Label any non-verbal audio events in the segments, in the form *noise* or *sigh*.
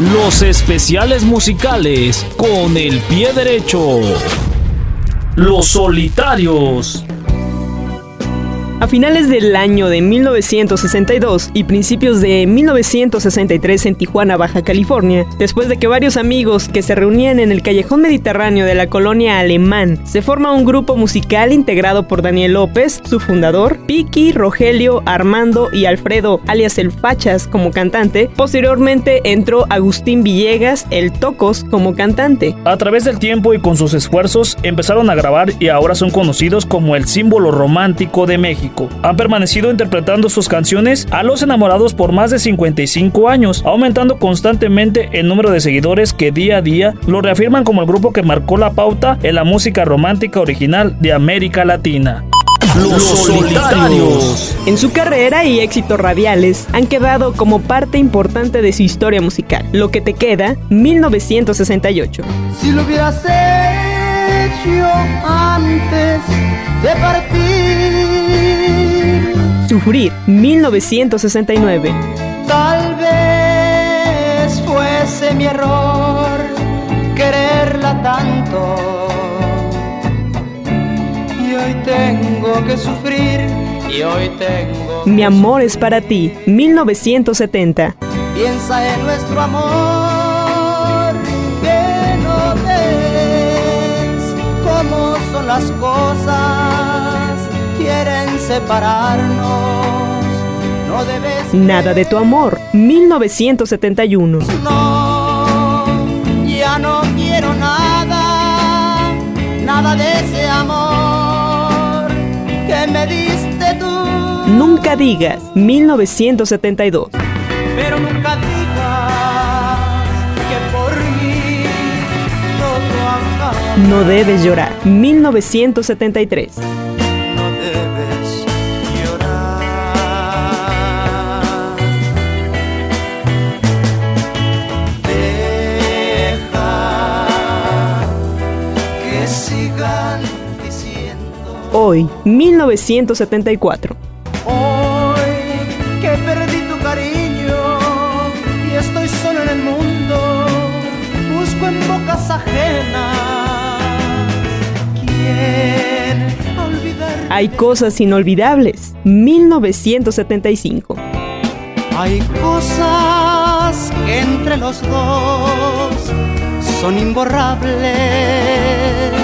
los especiales musicales con el pie derecho. Los solitarios. A finales del año de 1962 y principios de 1963 en Tijuana, Baja California, después de que varios amigos que se reunían en el callejón mediterráneo de la colonia alemán, se forma un grupo musical integrado por Daniel López, su fundador, Piki, Rogelio, Armando y Alfredo, alias El Fachas, como cantante. Posteriormente entró Agustín Villegas, El Tocos, como cantante. A través del tiempo y con sus esfuerzos empezaron a grabar y ahora son conocidos como el símbolo romántico de México. Han permanecido interpretando sus canciones a los enamorados por más de 55 años, aumentando constantemente el número de seguidores que día a día lo reafirman como el grupo que marcó la pauta en la música romántica original de América Latina. Los solitarios. En su carrera y éxitos radiales han quedado como parte importante de su historia musical. Lo que te queda, 1968. Si lo hubieras hecho antes de partir. Sufrir, 1969. Tal vez fuese mi error quererla tanto. Y hoy tengo que sufrir, y hoy tengo. Mi amor es para ti, 1970. Piensa en nuestro amor, que no ves cómo son las cosas, quieren separarnos. No debes. Nada de tu amor, 1971. No, ya no quiero nada, nada de ese amor que me diste tú. Nunca digas, 1972. Pero nunca digas que por mí todo acaba. No debes llorar, 1973. Hoy, 1974. Hoy que perdí tu cariño y estoy solo en el mundo, busco en bocas ajenas. ¿Quién olvidar? Hay cosas inolvidables, 1975. Hay cosas que entre los dos son imborrables.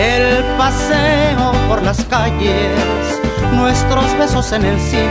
El paseo por las calles, nuestros besos en el cine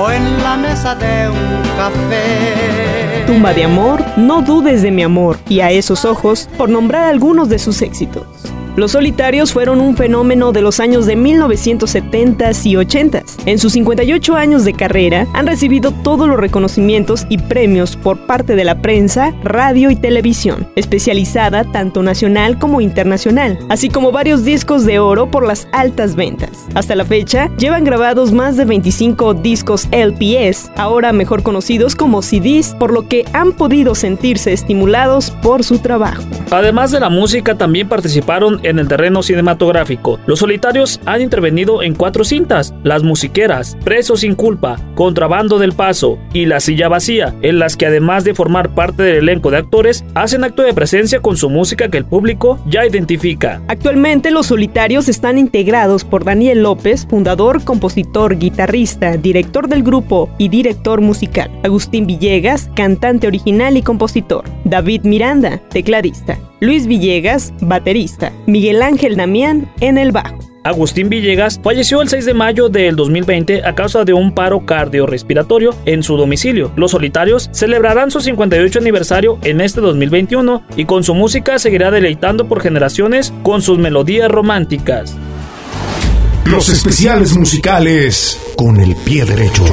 o en la mesa de un café. Tumba de amor, no dudes de mi amor, y a esos ojos, por nombrar algunos de sus éxitos. Los solitarios fueron un fenómeno de los años de 1970s y 80s. En sus 58 años de carrera han recibido todos los reconocimientos y premios por parte de la prensa, radio y televisión, especializada tanto nacional como internacional, así como varios discos de oro por las altas ventas. Hasta la fecha, llevan grabados más de 25 discos LPS, ahora mejor conocidos como CDs, por lo que han podido sentirse estimulados por su trabajo. Además de la música, también participaron en el terreno cinematográfico. Los solitarios han intervenido en cuatro cintas, Las Musiqueras, Preso sin culpa, Contrabando del Paso y La Silla Vacía, en las que además de formar parte del elenco de actores, hacen acto de presencia con su música que el público ya identifica. Actualmente los solitarios están integrados por Daniel López, fundador, compositor, guitarrista, director del grupo y director musical. Agustín Villegas, cantante original y compositor. David Miranda, tecladista. Luis Villegas, baterista. Miguel Ángel Damián en el bajo. Agustín Villegas falleció el 6 de mayo del 2020 a causa de un paro cardiorrespiratorio en su domicilio. Los Solitarios celebrarán su 58 aniversario en este 2021 y con su música seguirá deleitando por generaciones con sus melodías románticas. Los especiales musicales con el pie derecho.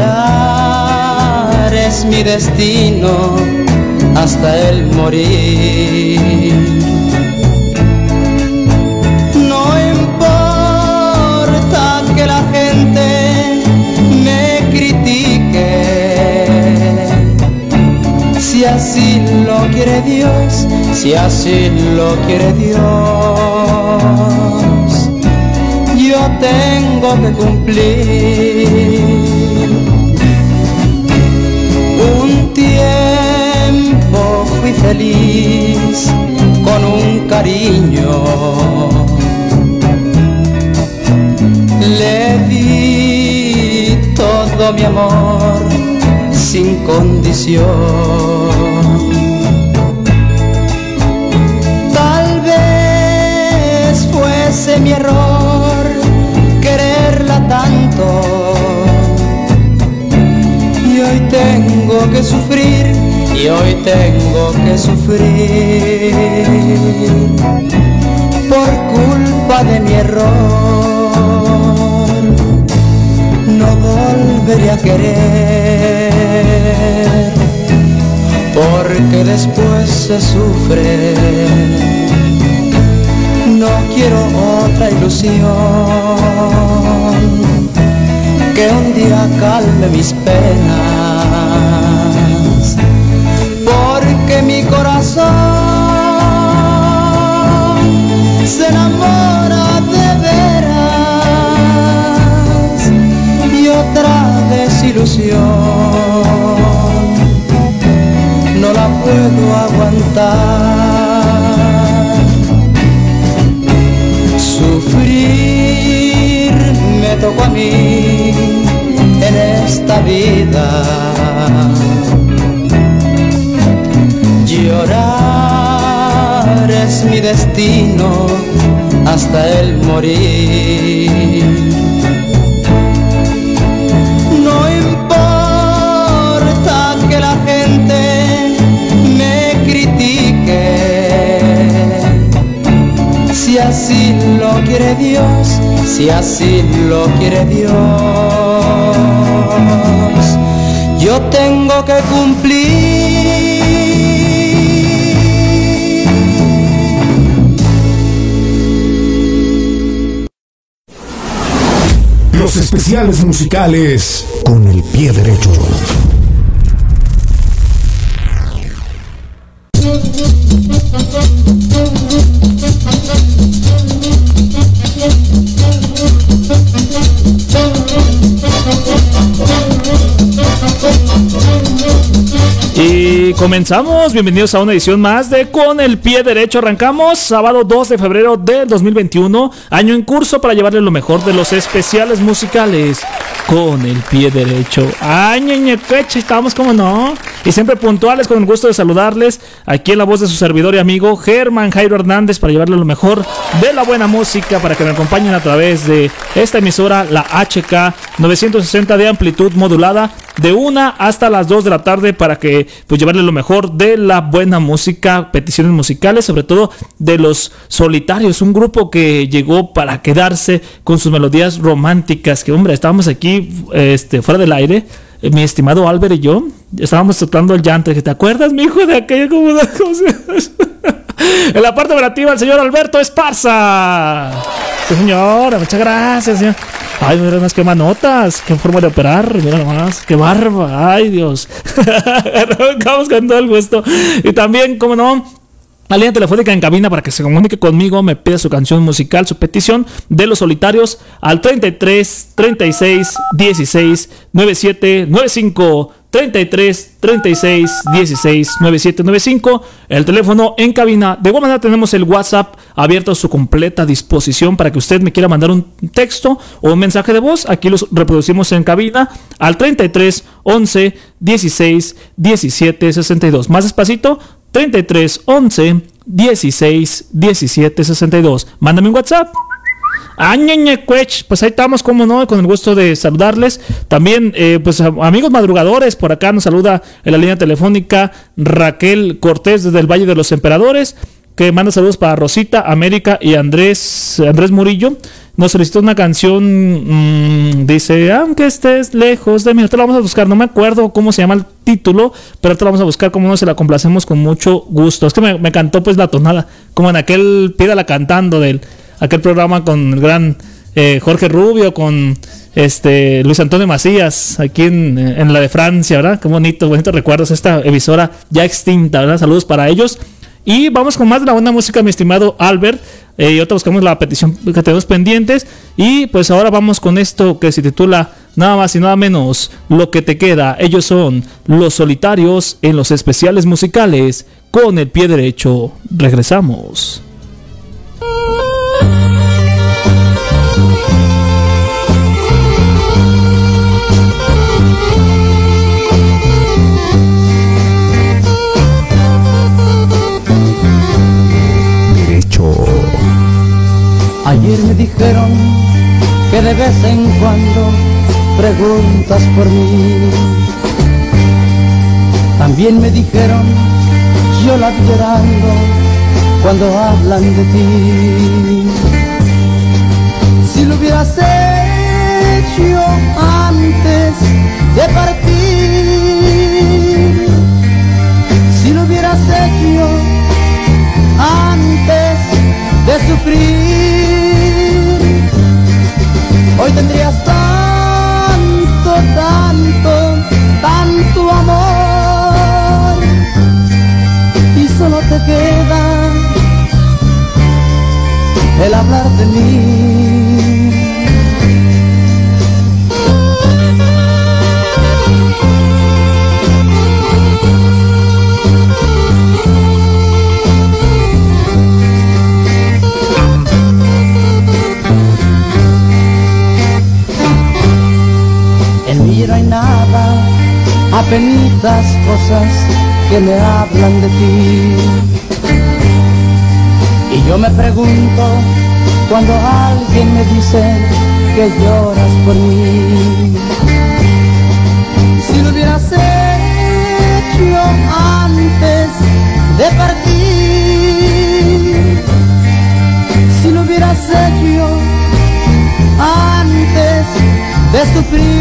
Llorar es mi destino hasta el morir. No importa que la gente me critique, si así lo quiere Dios, si así lo quiere Dios, yo tengo que cumplir. Un tiempo fui feliz con un cariño. Le di todo mi amor sin condición. Que sufrir, y hoy tengo que sufrir por culpa de mi error. No volveré a querer, porque después se sufre. No quiero otra ilusión que un día calme mis penas, se enamora de veras y otra desilusión no la puedo aguantar. Sufrir me tocó a mí en esta vida. Es mi destino hasta el morir. No importa que la gente me critique, si así lo quiere Dios, si así lo quiere Dios, yo tengo que cumplir. Especiales musicales con el pie derecho. Comenzamos, bienvenidos a una edición más de Con el pie derecho. Arrancamos sábado 2 de febrero del 2021, año en curso para llevarles lo mejor de los especiales musicales. Con el pie derecho. Ay, ñeñequeche, estamos como no. Y siempre puntuales, con el gusto de saludarles. Aquí en la voz de su servidor y amigo Germán Jairo Hernández para llevarles lo mejor de la buena música para que me acompañen a través de esta emisora, la HK 960 de amplitud modulada, de una hasta las 2 de la tarde para que pues llevarles lo mejor de la buena música, peticiones musicales, sobre todo de los solitarios, un grupo que llegó para quedarse con sus melodías románticas, que hombre, estábamos aquí este, fuera del aire, eh, mi estimado Albert y yo, estábamos tocando el llanto, que te acuerdas, mi hijo, de aquella *laughs* En la parte operativa, el señor Alberto Esparza. Sí, señora, muchas gracias, señor. Ay, mira unas que manotas, qué forma de operar, mira nomás, qué barba, ay Dios. *laughs* Vamos con todo el gusto. Y también, como no, la telefónica en cabina para que se comunique conmigo, me pida su canción musical, su petición de los solitarios al 33 36 16 97 95 33 36 16 97 95 el teléfono en cabina. De igual manera tenemos el WhatsApp abierto a su completa disposición para que usted me quiera mandar un texto o un mensaje de voz. Aquí los reproducimos en cabina al 33 11 16 17 62 más despacito 33 11 16 17 62. Mándame un WhatsApp. Añeñe Cuech, pues ahí estamos, como no, con el gusto de saludarles. También, eh, pues amigos madrugadores, por acá nos saluda en la línea telefónica Raquel Cortés desde el Valle de los Emperadores, que manda saludos para Rosita, América y Andrés, Andrés Murillo. nos solicitó una canción, mm, dice, aunque estés lejos de mí, te la vamos a buscar, no me acuerdo cómo se llama el título, pero la vamos a buscar, como no se la complacemos con mucho gusto. Es que me, me cantó pues la tonada, como en aquel Pídala cantando del aquel programa con el gran eh, Jorge Rubio, con este Luis Antonio Macías, aquí en, en, la de Francia, ¿verdad? Qué bonito, bonitos recuerdos, esta emisora ya extinta, ¿verdad? Saludos para ellos. Y vamos con más de la buena música, mi estimado Albert. Eh, y ahorita buscamos la petición que tenemos pendientes. Y pues ahora vamos con esto que se titula nada más y nada menos Lo que te queda. Ellos son los solitarios en los especiales musicales con el pie derecho. Regresamos. Ayer me dijeron que de vez en cuando preguntas por mí. También me dijeron, yo la llorando cuando hablan de ti. Si lo hubieras hecho antes de partir, si lo hubieras hecho antes de sufrir. Hoy tendrías tanto, tanto amor y solo te queda el hablar de mí. Apenitas cosas que me hablan de ti. Y yo me pregunto cuando alguien me dice que lloras por mí. Si lo hubieras hecho antes de partir, si lo hubieras hecho antes de sufrir.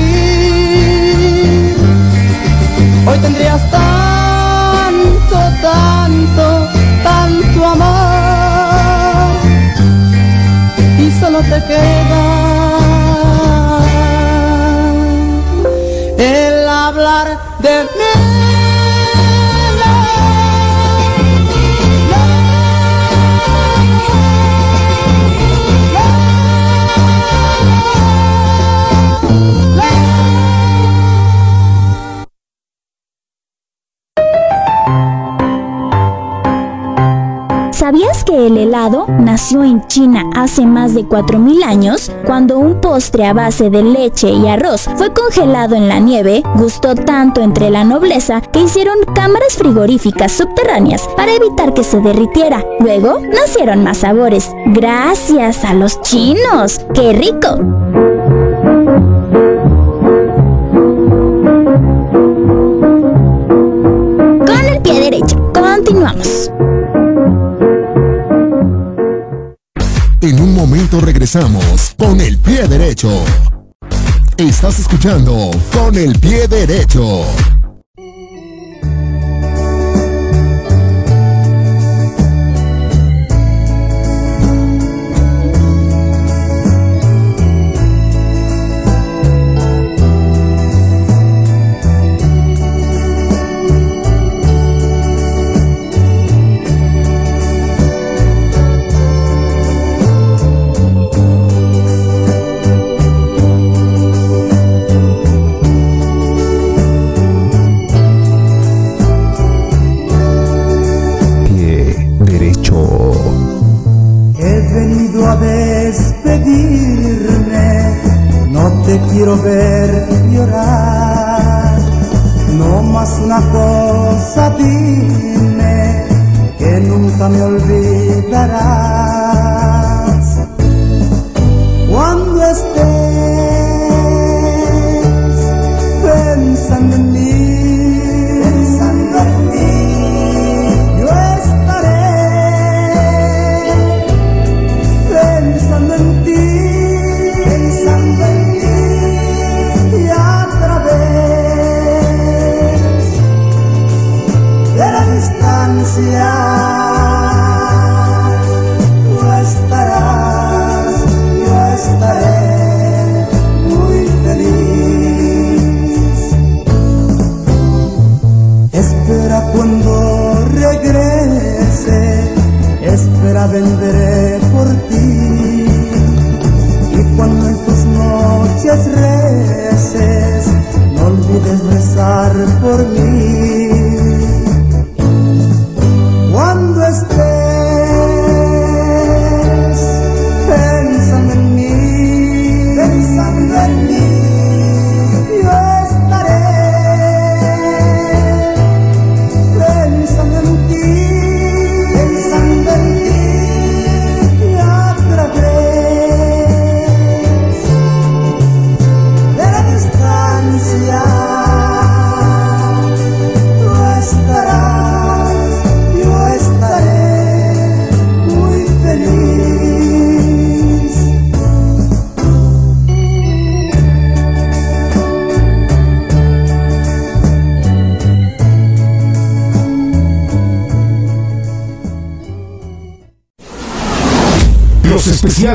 Tendrías tanto, tanto, tanto amor. Y solo te queda China hace más de 4.000 años? Cuando un postre a base de leche y arroz fue congelado en la nieve, gustó tanto entre la nobleza que hicieron cámaras frigoríficas subterráneas para evitar que se derritiera. Luego nacieron más sabores, gracias a los chinos. ¡Qué rico! Regresamos con el pie derecho. Estás escuchando con el pie derecho.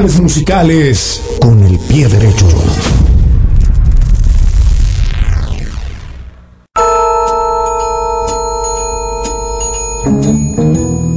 Musicales con el pie derecho.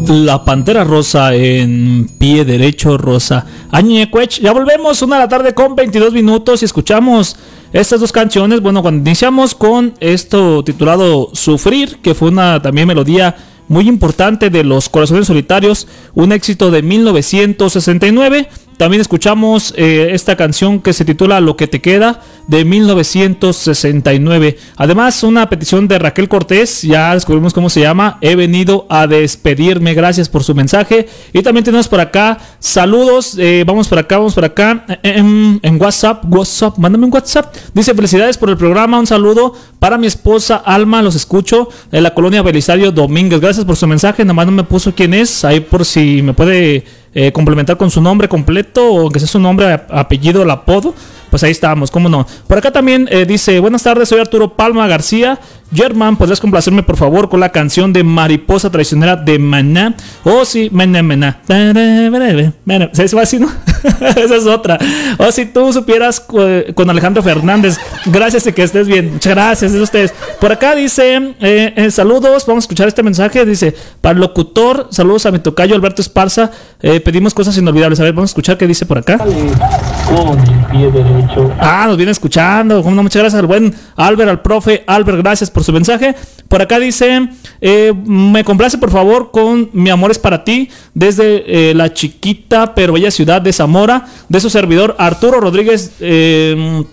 La Pantera Rosa en pie derecho rosa. Añecuech, ya volvemos, una de la tarde con 22 minutos y escuchamos estas dos canciones. Bueno, cuando iniciamos con esto titulado Sufrir, que fue una también melodía muy importante de los Corazones Solitarios, un éxito de 1969. También escuchamos eh, esta canción que se titula Lo que te queda de 1969. Además, una petición de Raquel Cortés, ya descubrimos cómo se llama. He venido a despedirme, gracias por su mensaje. Y también tenemos por acá saludos, eh, vamos por acá, vamos por acá, eh, en, en, WhatsApp, WhatsApp, mándame un WhatsApp. Dice felicidades por el programa, un saludo para mi esposa Alma, los escucho en la colonia Belisario Domínguez. Gracias por su mensaje, nada más no me puso quién es, ahí por si me puede eh, complementar con su nombre completo o que sea su nombre, apellido, el apodo. Pues ahí estamos, cómo no. Por acá también eh, dice, buenas tardes, soy Arturo Palma García. German, ¿podrías complacerme por favor con la canción de Mariposa Traicionera de Maná? Oh, sí, Maná, Maná. ¿Se va así, no? *laughs* Esa es otra. O oh, si tú supieras con Alejandro Fernández. Gracias de que estés bien. Muchas gracias, es ustedes. Por acá dice, eh, eh, saludos, vamos a escuchar este mensaje. Dice, para el locutor, saludos a mi tocayo Alberto Esparza. Eh, pedimos cosas inolvidables. A ver, vamos a escuchar qué dice por acá. Con el pie derecho. Ah, nos viene escuchando. Muchas gracias al buen Albert, al profe Albert. Gracias por su mensaje. Por acá dice, eh, me complace por favor con Mi amor es para ti, desde eh, la chiquita pero bella ciudad de Zamora, de su servidor Arturo Rodríguez. Eh,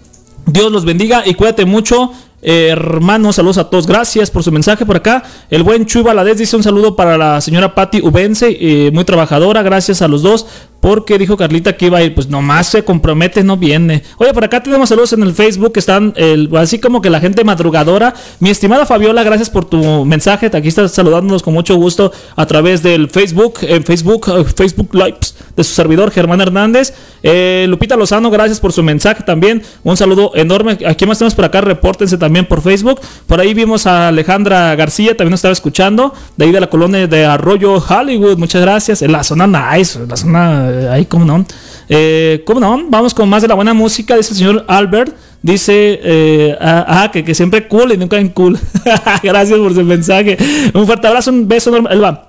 Dios los bendiga y cuídate mucho. hermanos, saludos a todos. Gracias por su mensaje por acá. El buen Chuy Valadez dice un saludo para la señora Patti Ubense, muy trabajadora. Gracias a los dos porque dijo Carlita que iba a ir, pues nomás se compromete, no viene. Oye, por acá tenemos saludos en el Facebook, están el, así como que la gente madrugadora. Mi estimada Fabiola, gracias por tu mensaje. Aquí estás saludándonos con mucho gusto a través del Facebook, en Facebook, eh, Facebook Lives de su servidor Germán Hernández. Eh, Lupita Lozano, gracias por su mensaje también. Un saludo enorme. Aquí más tenemos por acá, repórtense también por Facebook. Por ahí vimos a Alejandra García, también nos estaba escuchando, de ahí de la colonia de Arroyo Hollywood. Muchas gracias. En la zona nice, la zona ahí, ¿cómo no? Eh, ¿Cómo no? Vamos con más de la buena música, dice el señor Albert. Dice, eh, ah, ah que, siempre cool y nunca en cool. *laughs* Gracias por su mensaje. Un fuerte abrazo, un beso enorme. Ah,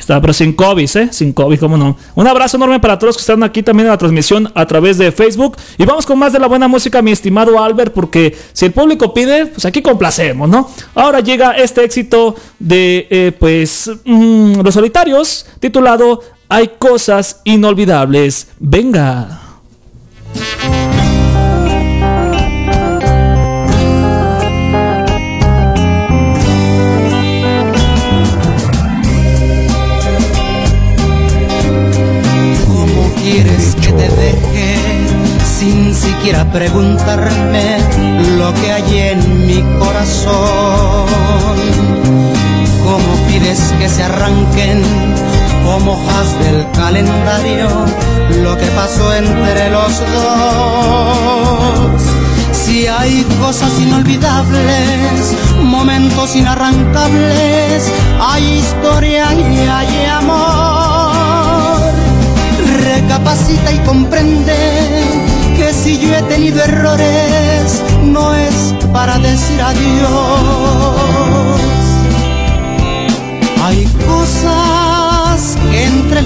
está, pero sin COVID, ¿eh? Sin COVID, ¿cómo no? Un abrazo enorme para todos que están aquí también en la transmisión a través de Facebook. Y vamos con más de la buena música, mi estimado Albert, porque si el público pide, pues aquí complacemos, ¿no? Ahora llega este éxito de, eh, pues, mm, Los Solitarios, titulado hay cosas inolvidables. Venga. Quieres que te deje sin siquiera preguntarme lo que hay en mi corazón? ¿Cómo pides que se arranquen como hojas del calendario lo que pasó entre los dos. Si hay cosas inolvidables, momentos inarrancables, hay historia y hay amor.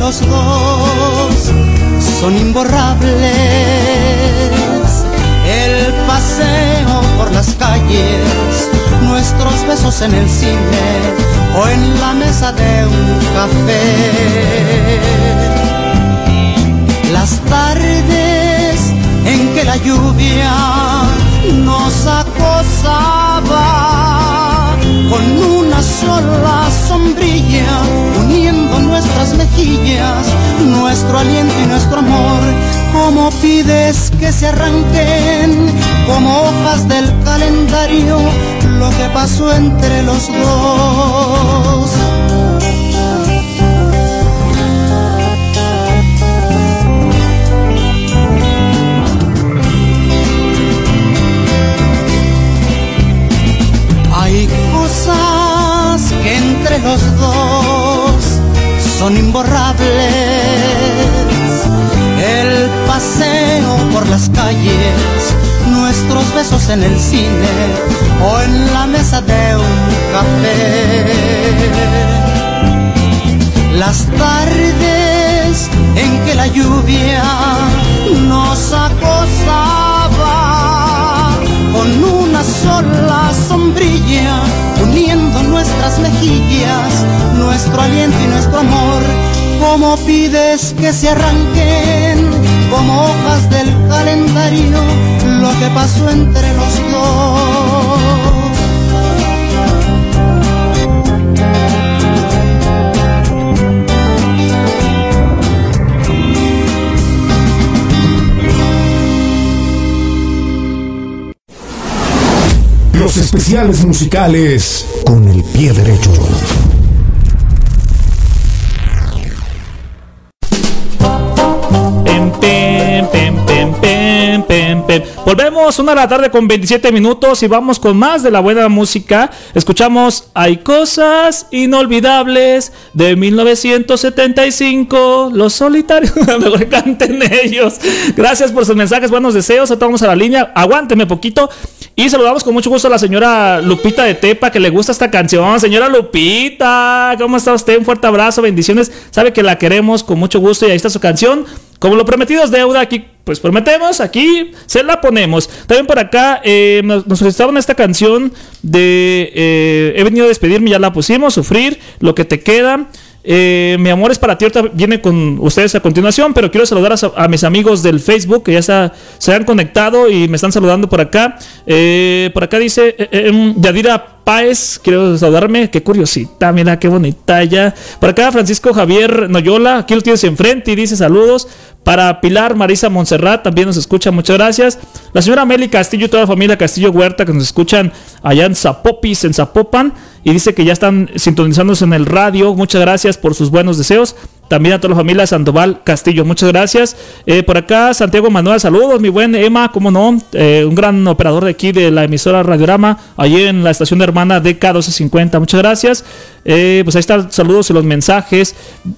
Los dos son imborrables. El paseo por las calles, nuestros besos en el cine o en la mesa de un café. Las tardes en que la lluvia nos acosaba con una sola sombrilla, uniendo nuestras mejillas, nuestro aliento y nuestro amor. Como pides que se arranquen como hojas del calendario lo que pasó entre los dos? Los dos son imborrables. El paseo por las calles, nuestros besos en el cine o en la mesa de un café. Las tardes en que la lluvia nos acosaba nuestro aliento y nuestro amor. Como pides que se arranquen como hojas del calendario lo que pasó entre los dos? Los especiales musicales con el pie derecho. Pem. Una de la tarde con 27 minutos y vamos con más de la buena música. Escuchamos Hay cosas inolvidables de 1975. Los solitarios. *laughs* Mejor canten ellos. Gracias por sus mensajes, buenos deseos. Ahora vamos a la línea. Aguánteme poquito. Y saludamos con mucho gusto a la señora Lupita de Tepa, que le gusta esta canción. Señora Lupita, ¿cómo está usted? Un fuerte abrazo, bendiciones. Sabe que la queremos con mucho gusto y ahí está su canción. Como lo prometido es deuda, aquí pues prometemos, aquí se la ponemos. También por acá eh, nos, nos solicitaron esta canción de eh, He venido a despedirme, ya la pusimos, Sufrir, Lo que te queda. Eh, mi amor es para ti, ahorita viene con ustedes a continuación, pero quiero saludar a, mis amigos del Facebook que ya está, se han conectado y me están saludando por acá. Por acá dice eh, eh, Yadira Páez, quiero saludarme, qué curiosita, mira qué bonita ella. Por acá Francisco Javier Noyola, aquí lo tienes enfrente y dice saludos. Para Pilar Marisa Montserrat también nos escucha, muchas gracias. La señora Meli Castillo y toda la familia Castillo Huerta que nos escuchan allá en Zapopis, en Zapopan. Y dice que ya están sintonizándose en el radio. Muchas gracias por sus buenos deseos. También a toda la familia Sandoval Castillo, muchas gracias. Eh, por acá, Santiago Manuel, saludos, mi buen Emma, cómo no, eh, un gran operador de aquí de la emisora Radiorama, allí en la estación de hermana DK1250, muchas gracias. Eh, pues ahí están saludos y los mensajes.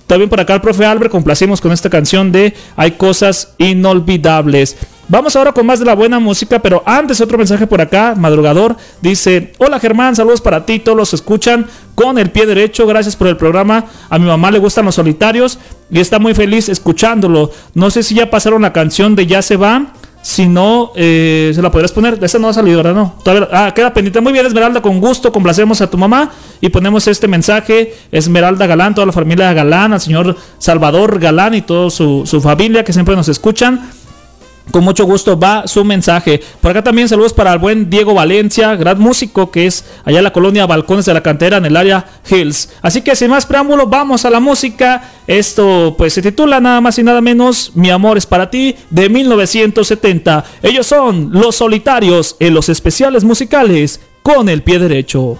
También por acá el profe Albert, complacimos con esta canción de Hay cosas inolvidables. Vamos ahora con más de la buena música, pero antes otro mensaje por acá, madrugador, dice, hola Germán, saludos para ti, todos los escuchan con el pie derecho, gracias por el programa, a mi mamá le gustan los solitarios y está muy feliz escuchándolo, no sé si ya pasaron la canción de Ya se va, si no, eh, se la podrías poner, esa no ha salido, ¿verdad? No, todavía, ah, queda pendiente, muy bien Esmeralda, con gusto, complacemos a tu mamá y ponemos este mensaje, Esmeralda Galán, toda la familia Galán, al señor Salvador Galán y toda su familia que siempre nos escuchan. Con mucho gusto va su mensaje. Por acá también saludos para el buen Diego Valencia, gran músico que es allá en la colonia Balcones de la Cantera en el área Hills. Así que sin más preámbulo, vamos a la música. Esto pues se titula nada más y nada menos Mi amor es para ti de 1970. Ellos son Los Solitarios en los especiales musicales con el pie derecho.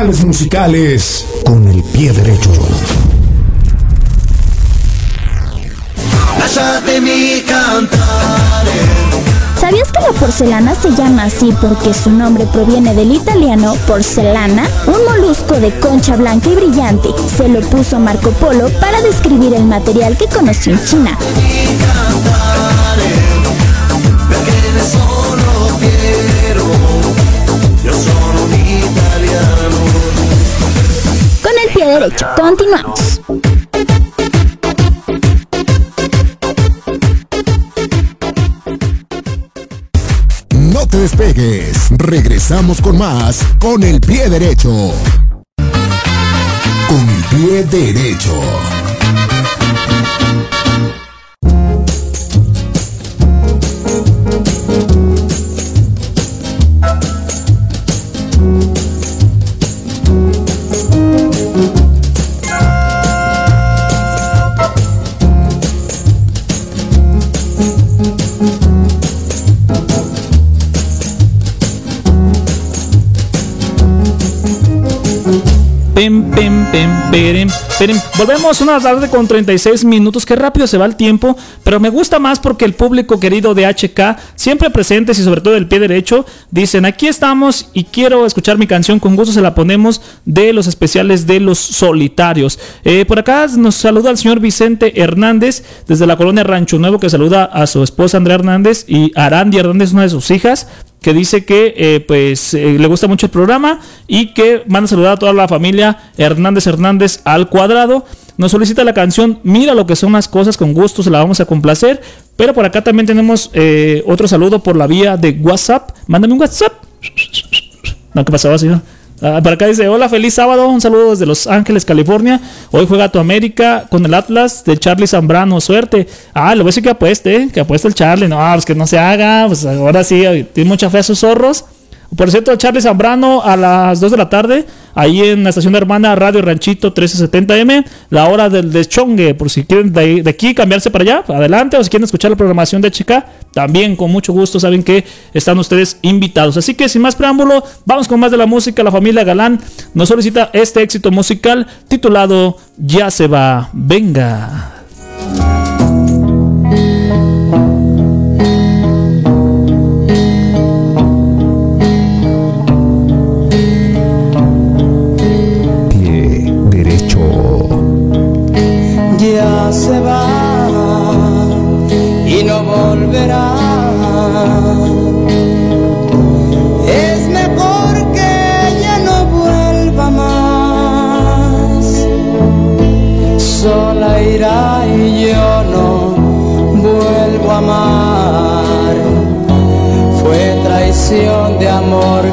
Especiales musicales con el pie derecho. ¿Sabías que la porcelana se llama así porque su nombre proviene del italiano porcelana? Un molusco de concha blanca y brillante. Se lo puso Marco Polo para describir el material que conoció en China. Continuamos. No te despegues. Regresamos con más con el pie derecho. Con el pie derecho. Volvemos una tarde con 36 minutos. Qué rápido se va el tiempo. Pero me gusta más porque el público querido de HK, siempre presentes y sobre todo el pie derecho, dicen: Aquí estamos y quiero escuchar mi canción. Con gusto se la ponemos de los especiales de los solitarios. Eh, por acá nos saluda el señor Vicente Hernández desde la colonia Rancho Nuevo, que saluda a su esposa Andrea Hernández y Arandi Hernández, una de sus hijas que dice que eh, pues eh, le gusta mucho el programa y que manda a saludar a toda la familia Hernández Hernández al cuadrado. Nos solicita la canción Mira lo que son las cosas, con gusto se la vamos a complacer. Pero por acá también tenemos eh, otro saludo por la vía de WhatsApp. Mándame un WhatsApp. No, ¿qué pasaba, señor? Ah, por acá dice, hola, feliz sábado, un saludo desde Los Ángeles, California. Hoy juega tu América con el Atlas de Charlie Zambrano, suerte. Ah, le voy a decir que apueste, ¿eh? que apueste el Charlie. No, pues que no se haga, pues ahora sí, tiene mucha fe a sus zorros. Por cierto, Charlie Zambrano a las 2 de la tarde ahí en la estación hermana Radio Ranchito 1370M, la hora del deschongue, por si quieren de, de aquí cambiarse para allá, adelante, o si quieren escuchar la programación de Chica, también con mucho gusto saben que están ustedes invitados. Así que sin más preámbulo, vamos con más de la música. La familia Galán nos solicita este éxito musical titulado Ya se va, venga. Se va y no volverá. Es mejor que ella no vuelva más. Sola irá y yo no vuelvo a amar. Fue traición de amor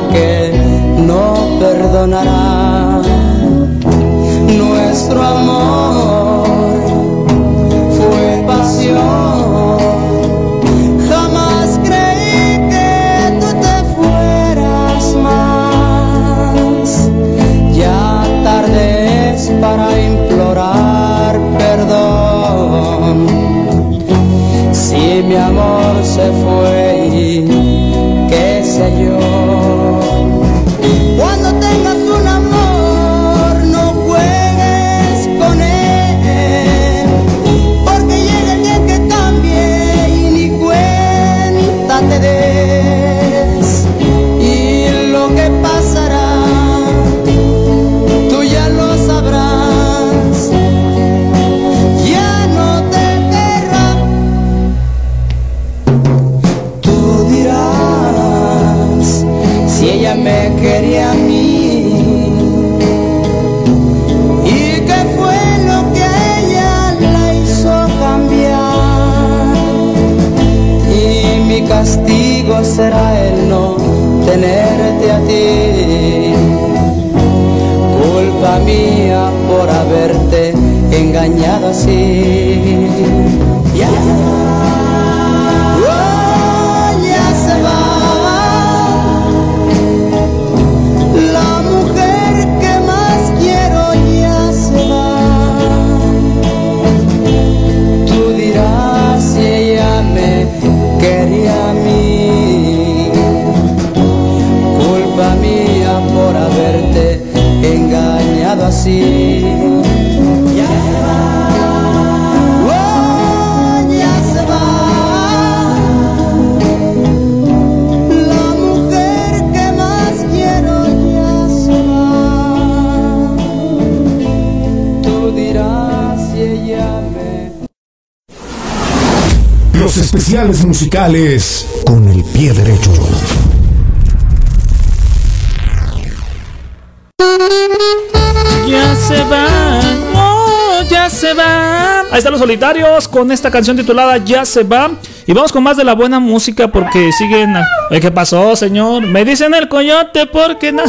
implorar perdón. Si mi amor se fue especiales musicales con el pie derecho. Ya se va, oh, ya se va. Ahí están los solitarios con esta canción titulada Ya se va. Y vamos con más de la buena música porque siguen. ¿Qué pasó, señor? Me dicen el coyote porque no.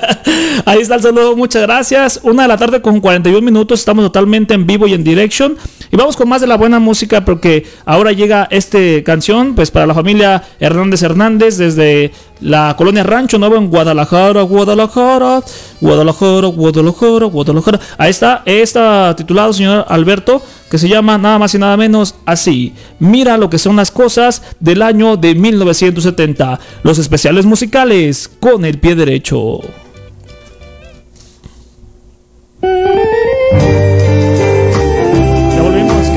*laughs* Ahí está el saludo, muchas gracias. Una de la tarde con 41 minutos. Estamos totalmente en vivo y en direction. Y vamos con más de la buena música porque ahora llega esta canción, pues para la familia Hernández Hernández desde la colonia Rancho Nuevo en Guadalajara, Guadalajara, Guadalajara, Guadalajara, Guadalajara. Ahí está, está titulado, señor Alberto, que se llama nada más y nada menos así. Mira lo que son las cosas del año de 1970. Los especiales musicales con el pie derecho. Ya volvimos,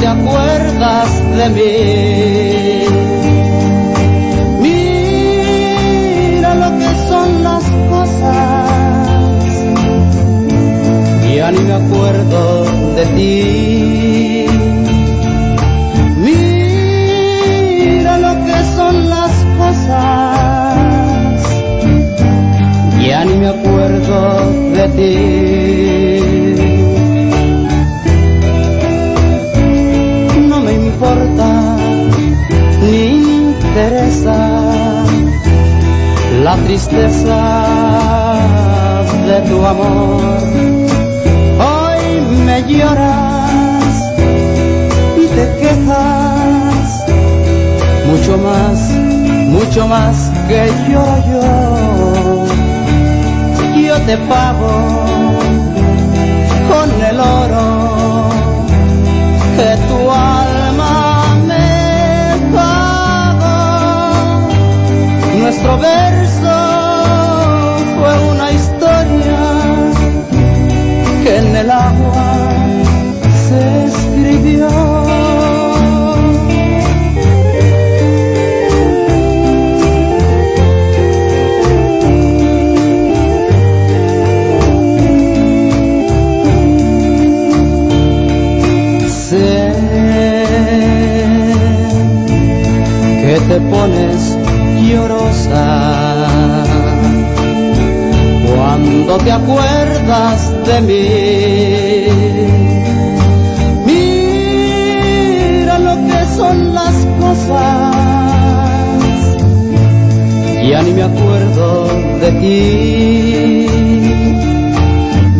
te acuerdas de mí. Mira lo que son las cosas, ya ni me acuerdo de ti. Mira lo que son las cosas ya ni me acuerdo de ti. La tristeza de tu amor. Hoy me lloras y te quejas mucho más, mucho más que lloro yo. Yo te pago con el oro que tu alma me pagó. Nuestro verso te pones llorosa cuando te acuerdas de mí. Son las cosas, ya ni me acuerdo de ti.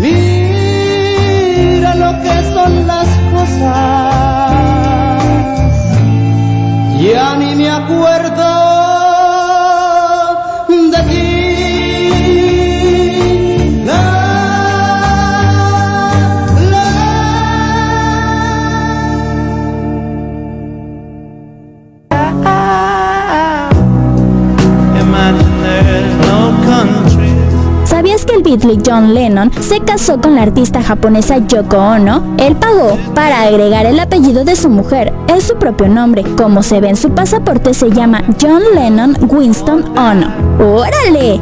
Mira lo que son las cosas, Beatle John Lennon se casó con la artista japonesa Yoko Ono? Él pagó para agregar el apellido de su mujer, es su propio nombre. Como se ve en su pasaporte, se llama John Lennon Winston Ono. ¡Órale!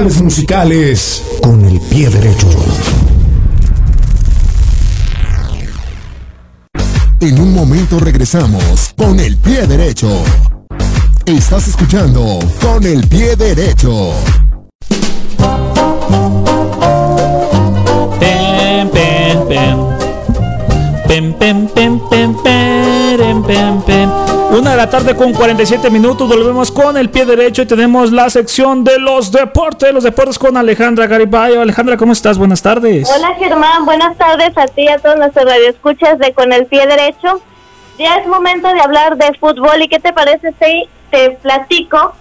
Musicales con el pie derecho. En un momento regresamos con el pie derecho. Estás escuchando con el pie derecho. Una de la tarde con 47 minutos. Volvemos con el pie derecho y tenemos la sección de los deportes. Los deportes con Alejandra Garibay. Alejandra, ¿cómo estás? Buenas tardes. Hola Germán, buenas tardes a ti y a todos nuestros radioescuchas de Con el Pie Derecho. Ya es momento de hablar de fútbol y qué te parece si te platico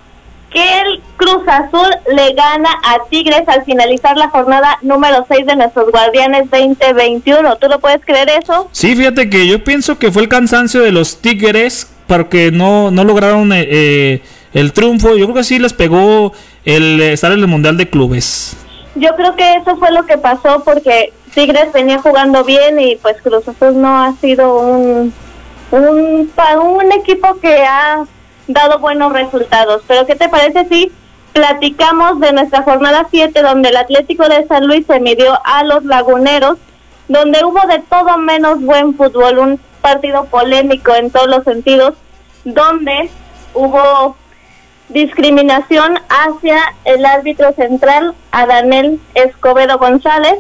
que el Cruz Azul le gana a Tigres al finalizar la jornada número 6 de nuestros Guardianes 2021. ¿Tú lo puedes creer eso? Sí, fíjate que yo pienso que fue el cansancio de los Tigres porque no, no lograron eh, eh, el triunfo. Yo creo que sí les pegó el eh, estar en el Mundial de Clubes. Yo creo que eso fue lo que pasó porque Tigres venía jugando bien y pues Cruz Azul no ha sido un, un, un equipo que ha dado buenos resultados. Pero ¿qué te parece si platicamos de nuestra jornada 7 donde el Atlético de San Luis se midió a los Laguneros, donde hubo de todo menos buen fútbol, un partido polémico en todos los sentidos, donde hubo discriminación hacia el árbitro central, Adanel Escobedo González,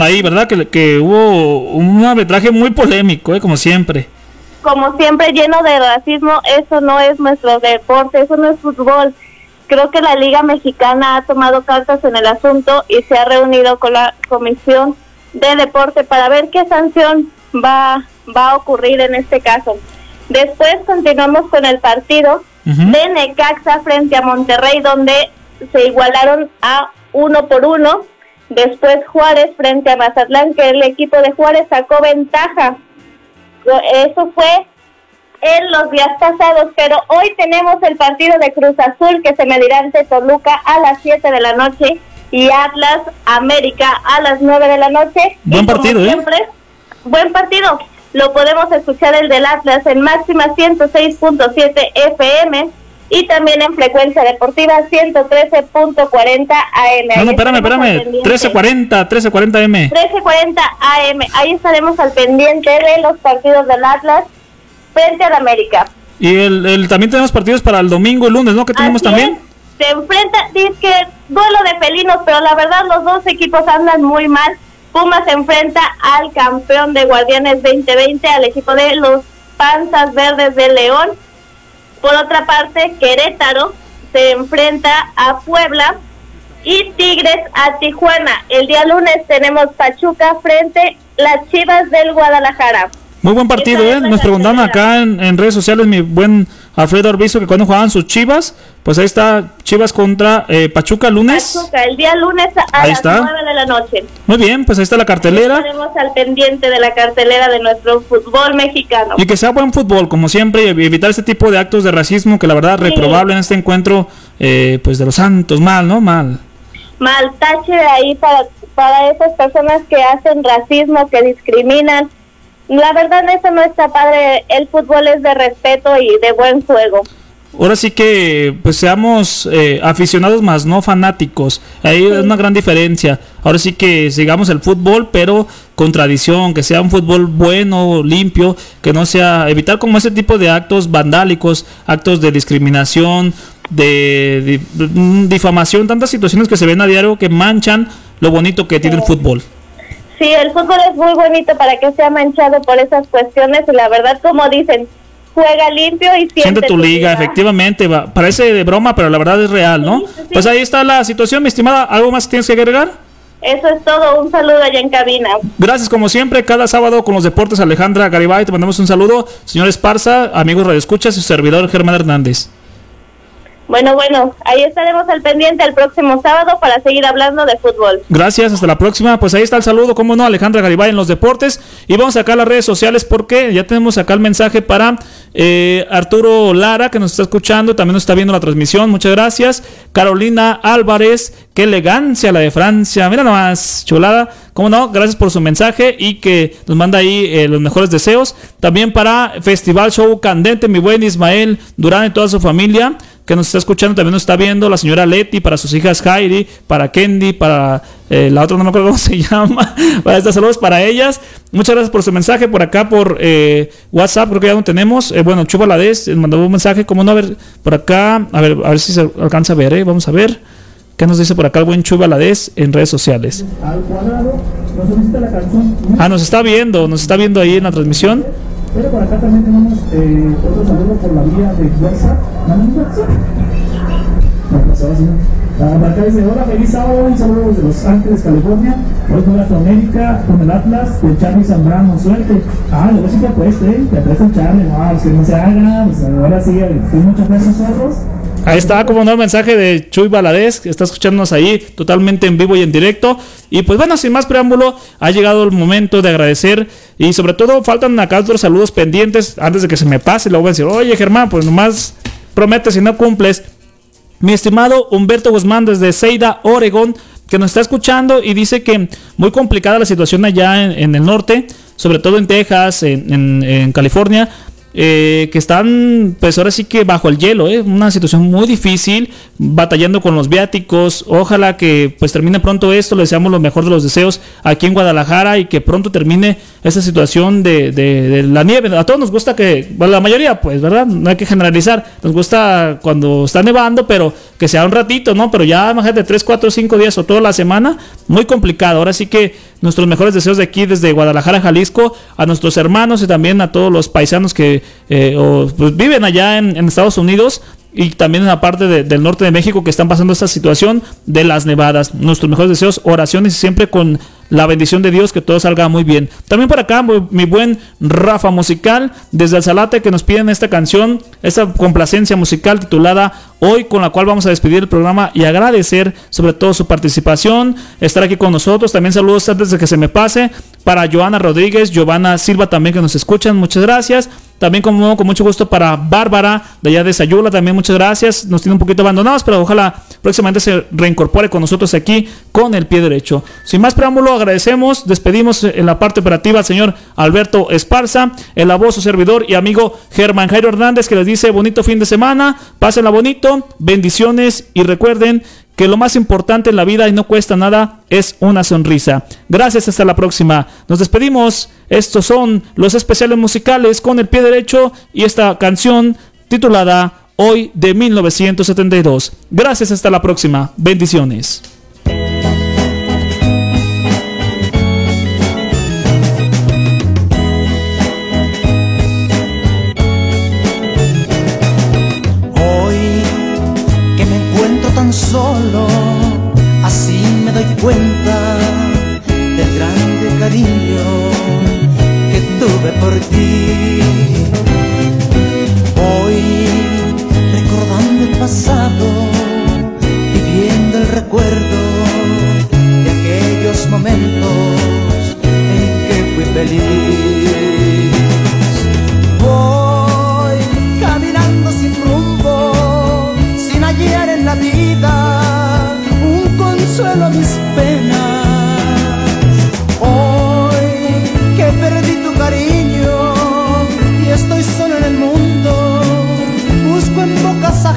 Ahí, ¿verdad? Que, que hubo un arbitraje muy polémico, eh, como siempre. como siempre lleno de racismo, eso no es nuestro deporte, eso no es fútbol. Creo que la Liga Mexicana ha tomado cartas en el asunto y se ha reunido con la Comisión de Deporte para ver qué sanción va, va a ocurrir en este caso. Después continuamos con el partido de Necaxa frente a Monterrey, donde se igualaron a uno por uno. Después Juárez frente a Mazatlán, que el equipo de Juárez sacó ventaja. Eso fue en los días pasados, pero hoy tenemos el partido de Cruz Azul que se medirá ante Toluca a las 7 de la noche y Atlas América a las 9 de la noche. Buen Y partido, ¿eh? siempre, buen partido. Lo podemos escuchar el del Atlas en máxima 106.7 FM y también en frecuencia deportiva 113.40 AM. No, no, espérame, espérame. pendiente. 1340, 1340 M. 13.40 AM. Ahí estaremos al pendiente de los partidos del Atlas frente al América. Y el, el- también tenemos partidos para el domingo y lunes, ¿no? Que tenemos Así también. es, Se enfrenta, dice que duelo de felinos, pero la verdad los dos equipos andan muy mal. Pumas se enfrenta al campeón de Guardianes 2020, al equipo de los Panzas Verdes de León. Por otra parte, Querétaro se enfrenta a Puebla y Tigres a Tijuana. El día lunes tenemos Pachuca frente las Chivas del Guadalajara. Muy buen partido, ¿eh? Nos preguntaron cartelera. acá en, en redes sociales, mi buen Alfredo Arbizo, que cuando jugaban sus chivas, pues ahí está Chivas contra eh, Pachuca lunes. Pachuca, el día lunes a Ahí las está. 9 de la noche. Muy bien, pues ahí está la cartelera. Estaremos al pendiente de la cartelera de nuestro fútbol mexicano. Y que sea buen fútbol, como siempre, y evitar este tipo de actos de racismo que la verdad Sí. reprobable en este encuentro, eh, pues de los santos, mal, ¿no? Mal. Mal tache de ahí para, para esas personas que hacen racismo, que discriminan. La verdad, eso no está padre. El fútbol es de respeto y de buen juego. Ahora sí que pues seamos eh, aficionados más, no fanáticos. Ahí es una gran diferencia. Ahora sí que sigamos el fútbol, pero con tradición, que sea un fútbol bueno, limpio, que no sea evitar como ese tipo de actos vandálicos, actos de discriminación, de, mm, difamación, tantas situaciones que se ven a diario que manchan lo bonito que tiene el fútbol. Sí, el fútbol es muy bonito para que sea manchado por esas cuestiones y la verdad, como dicen, juega limpio y siente, Siente tu liga, efectivamente, va- parece de broma, pero la verdad es real, ¿no? Sí, sí, sí. Pues ahí está la situación, mi estimada. ¿Algo más que tienes que agregar? Eso es todo. Un saludo allá en cabina. Gracias como siempre, cada sábado con los deportes Alejandra Garibay, te mandamos un saludo, señor Esparza, amigos Radio Escuchas y su servidor Germán Hernández. Bueno, bueno, ahí estaremos al pendiente el próximo sábado para seguir hablando de fútbol. Gracias, hasta la próxima. Pues ahí está el saludo, como no, Alejandra Garibay en los deportes. Y vamos acá a las redes sociales porque ya tenemos acá el mensaje para eh, Arturo Lara, que nos está escuchando, también nos está viendo la transmisión. Muchas gracias. Carolina Álvarez, qué elegancia la de Francia. Mira nomás, chulada. Como no, gracias por su mensaje y que nos manda ahí eh, los mejores deseos. También para Festival Show Candente, mi buen Ismael Durán y toda su familia que nos está escuchando, también nos está viendo la señora Leti, para sus hijas Heidi, para Kendi, para eh, la otra, no me acuerdo cómo *laughs* se llama, para estas saludos para ellas. Muchas gracias por su mensaje por acá, por eh, WhatsApp, creo que ya no tenemos. Eh, bueno, Chupa Ladez eh, mandó un mensaje, como no, a ver, por acá, a ver, a ver si se alcanza a ver, vamos a ver. ¿Qué nos dice por acá el buen Chuba Ladez en redes sociales? Ah, nos está viendo, nos está viendo ahí en la transmisión. Pero por acá también tenemos eh, otro saludo por la vía de WhatsApp. ¿Mandamos WhatsApp? No, pues ahora por acá dice, hola, feliz sábado, un saludo desde Los Ángeles, California. Hoy juega tu América con el Atlas de Charlie Zambrano, suerte. Ah, luego sí te apuesta, ¿eh? Te apuesta el Charlie, no, pues que no se haga, pues ahora sí, fui muchas veces zorros. Ahí está, como no, el mensaje de Chuy Valadez, que está escuchándonos ahí totalmente en vivo y en directo. Y pues bueno, sin más preámbulo, ha llegado el momento de agradecer. Y sobre todo, faltan acá otros saludos pendientes antes de que se me pase. Luego voy a decir, oye Germán, pues nomás prometes y no cumples. Mi estimado Humberto Guzmán desde Ceida, Oregón, que nos está escuchando y dice que muy complicada la situación allá en, el norte, sobre todo en Texas, en California, eh, que están pues ahora sí que bajo el hielo, ¿eh? una situación muy difícil, batallando con los viáticos. Ojalá que pues termine pronto esto, le deseamos lo mejor de los deseos aquí en Guadalajara y que pronto termine esa situación de, de- de la nieve. A todos nos gusta que, bueno, la mayoría pues, ¿verdad? No hay que generalizar, nos gusta cuando está nevando, pero que sea un ratito, ¿no? Pero ya, imagínate, 3, 4, 5 días o toda la semana, muy complicado. Ahora sí que nuestros mejores deseos de aquí, desde Guadalajara, Jalisco, a nuestros hermanos y también a todos los paisanos que eh, o, pues, viven allá en, Estados Unidos y también en la parte de- del norte de México que están pasando esta situación de las nevadas. Nuestros mejores deseos, oraciones y siempre con la bendición de Dios que todo salga muy bien. También por acá mi, mi buen Rafa Musical desde el Salate que nos piden esta canción, esta complacencia musical titulada Hoy con la cual vamos a despedir el programa y agradecer sobre todo su participación, estar aquí con nosotros. También saludos antes de que se me pase para Joana Rodríguez, Giovanna Silva también que nos escuchan, muchas gracias. También como con mucho gusto para Bárbara de allá de Sayula, también muchas gracias. Nos tiene un poquito abandonados, pero ojalá próximamente se reincorpore con nosotros aquí con el pie derecho. Sin más preámbulo, agradecemos, despedimos en la parte operativa al señor Alberto Esparza, el voz su servidor y amigo Germán Jairo Hernández que les dice bonito fin de semana, pásenla bonito, bendiciones y recuerden que lo más importante en la vida y no cuesta nada es una sonrisa. Gracias, hasta la próxima. Nos despedimos. Estos son los especiales musicales con el pie derecho y esta canción titulada Hoy de 1972. Gracias, hasta la próxima. Bendiciones. Solo, así me doy cuenta del grande cariño que tuve por ti. Hoy recordando el pasado, viviendo el recuerdo de aquellos momentos en que fui feliz.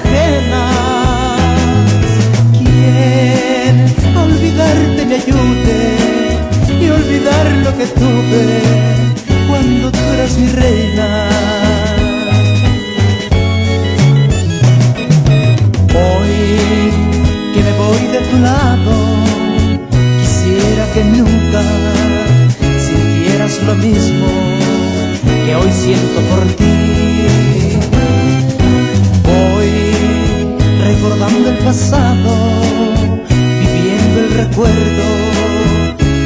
Ajenas. Quien a olvidarte me ayude y olvidar lo que tuve cuando tú eras mi reina. Hoy que me voy de tu lado, quisiera que nunca sintieras lo mismo que hoy siento por ti. Recordando el pasado, viviendo el recuerdo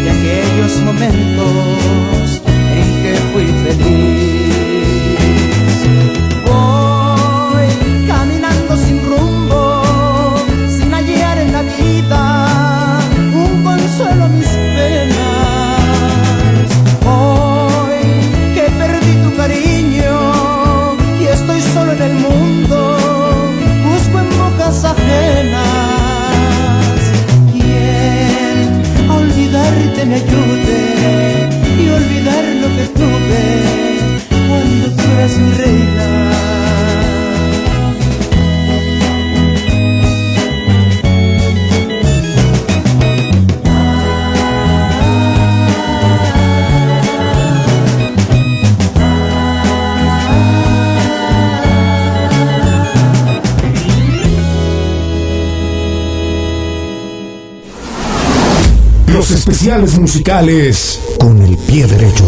de aquellos momentos en que fui feliz. Especiales musicales con el pie derecho.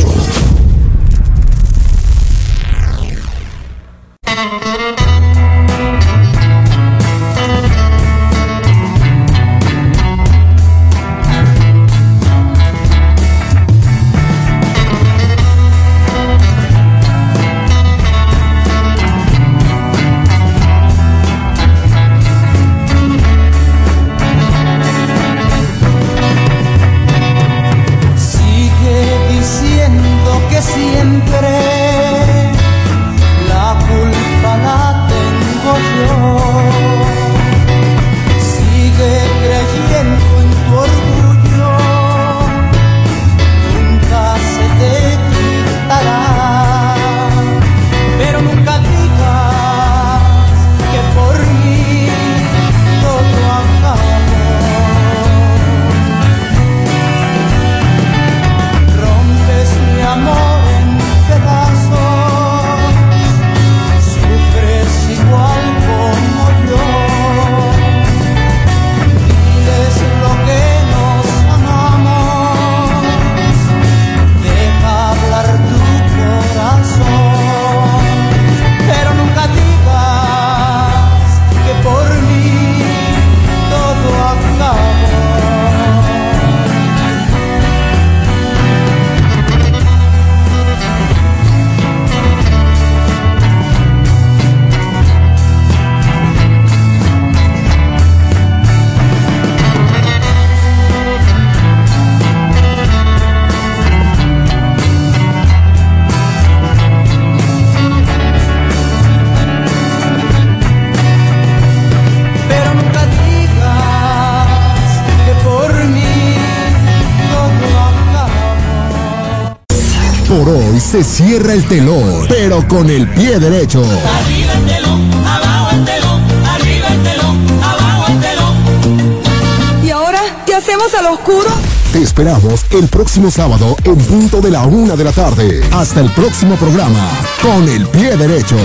Cierra el telón, pero con el pie derecho. Arriba el telón, abajo el telón, arriba el telón, abajo el telón. ¿Y ahora qué hacemos al oscuro? Te esperamos el próximo sábado en punto de la una de la tarde. Hasta el próximo programa, con el pie derecho.